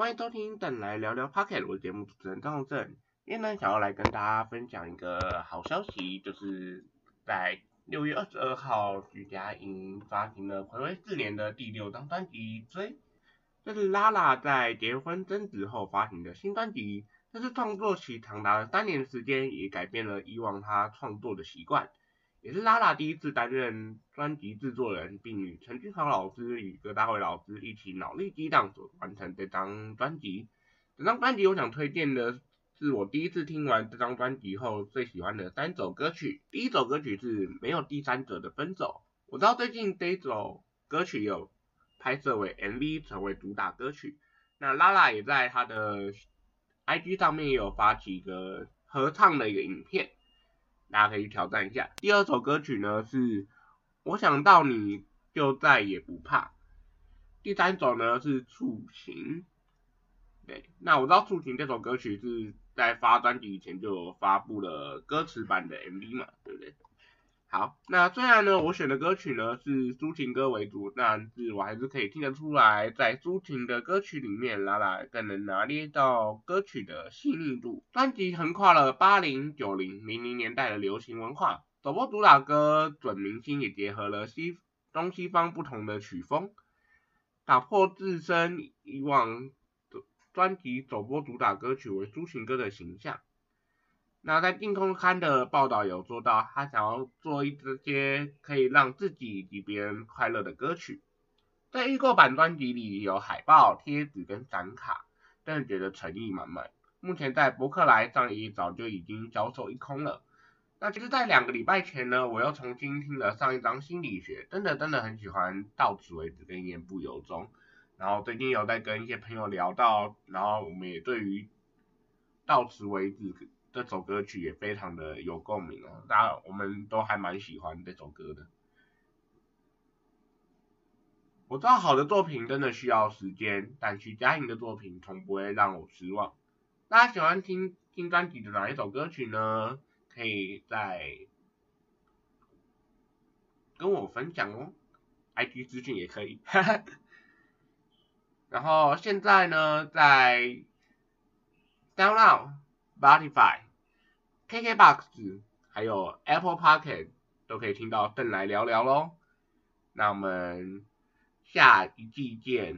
欢迎收听《等来聊聊 Pocket》，我的节目主持人张宏正。今天呢，想要来跟大家分享一个好消息，就是在六月二十二号，徐佳莹发行了暌违四年的第六张专辑《追》，这是拉拉在结婚争执后发行的新专辑。这次创作期长达了三年时间，也改变了以往他创作的习惯。也是拉拉第一次担任专辑制作人，并与陈俊豪老师与葛大伟老师一起脑力激荡所完成这张专辑。这张专辑我想推荐的是我第一次听完这张专辑后最喜欢的三首歌曲。第一首歌曲是没有第三者的分手，我知道最近这一首歌曲有拍摄为 MV 成为主打歌曲。那拉拉也在他的 IG 上面也有发起一个合唱的一个影片。大家可以挑战一下。第二首歌曲呢是我想到你就再也不怕。第三首呢是触情。对，那我知道触情这首歌曲是在发专辑以前就发布了歌词版的 MV 嘛，对不对？好，那虽然呢我选的歌曲呢是抒情歌为主，但是我还是可以听得出来，在抒情的歌曲里面，拉拉更能拿捏到歌曲的细腻度。专辑横跨了八零、九零、零零年代的流行文化，首播主打歌《准明星》也结合了西东西方不同的曲风，打破自身以往专辑首播主打歌曲为抒情歌的形象。那在《定空刊》的报道有说到，他想要做一些可以让自己以及别人快乐的歌曲。在预购版专辑里有海报、贴纸跟展卡，真的觉得诚意满满。目前在博客来上也早就已经销售一空了。那其实，在两个礼拜前呢，我又重新听了上一张心理学，真的真的很喜欢到此为止跟言不由衷。然后最近有在跟一些朋友聊到，然后我们也对于到此为止。这首歌曲也非常的有共鸣哦，大家我们都还蛮喜欢这首歌的。我知道好的作品真的需要时间，但徐佳莹的作品从不会让我失望。大家喜欢听听专辑的哪一首歌曲呢？可以在跟我分享哦，IG 资讯也可以。然后现在呢，在 Download。Spotify、KKBox 还有 Apple Pocket 都可以听到邓来聊聊喽。那我们下一季见。